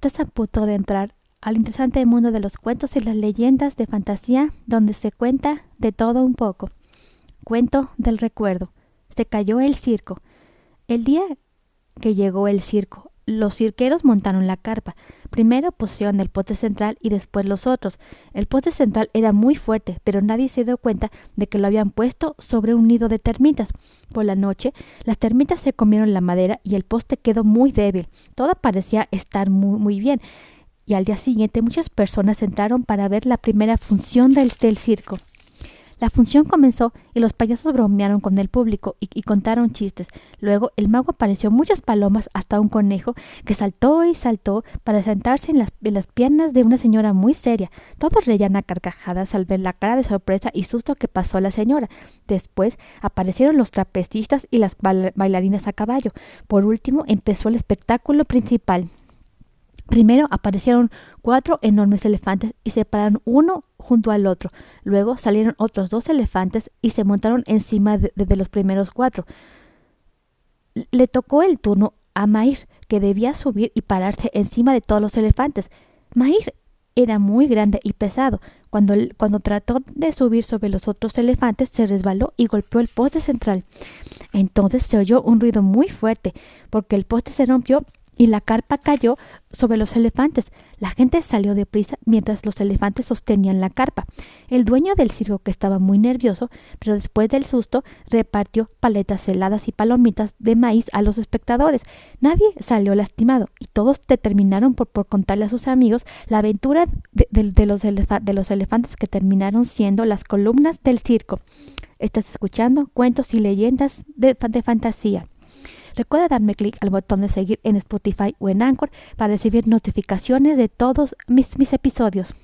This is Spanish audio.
Estás de entrar al interesante mundo de los cuentos y las leyendas de fantasía donde se cuenta de todo un poco. Cuento del recuerdo. Se cayó el circo. El día que llegó el circo, los cirqueros montaron la carpa. Primero pusieron el poste central y después los otros. El poste central era muy fuerte, pero nadie se dio cuenta de que lo habían puesto sobre un nido de termitas. Por la noche, las termitas se comieron la madera y el poste quedó muy débil. Todo parecía estar muy, muy bien. Y al día siguiente muchas personas entraron para ver la primera función del, del circo. La función comenzó y los payasos bromearon con el público y, contaron chistes. Luego el mago apareció muchas palomas hasta un conejo que saltó y saltó para sentarse en las, piernas de una señora muy seria. Todos reían a carcajadas al ver la cara de sorpresa y susto que pasó la señora. Después aparecieron los trapecistas y las bailarinas a caballo. Por último empezó el espectáculo principal. Primero aparecieron cuatro enormes elefantes y se pararon uno junto al otro. Luego salieron otros dos elefantes y se montaron encima de, los primeros cuatro. Le tocó el turno a Maír, que debía subir y pararse encima de todos los elefantes. Maír era muy grande y pesado. Cuando, cuando trató de subir sobre los otros elefantes, se resbaló y golpeó el poste central. Entonces se oyó un ruido muy fuerte, porque el poste se rompió y la carpa cayó sobre los elefantes. La gente salió deprisa mientras los elefantes sostenían la carpa. El dueño del circo, que estaba muy nervioso, pero después del susto, repartió paletas heladas y palomitas de maíz a los espectadores. Nadie salió lastimado y todos determinaron por, por contarle a sus amigos la aventura de, los, de los elefantes que terminaron siendo las columnas del circo. Estás escuchando cuentos y leyendas de, de fantasía. Recuerda darme clic al botón de seguir en Spotify o en Anchor para recibir notificaciones de todos mis, mis episodios.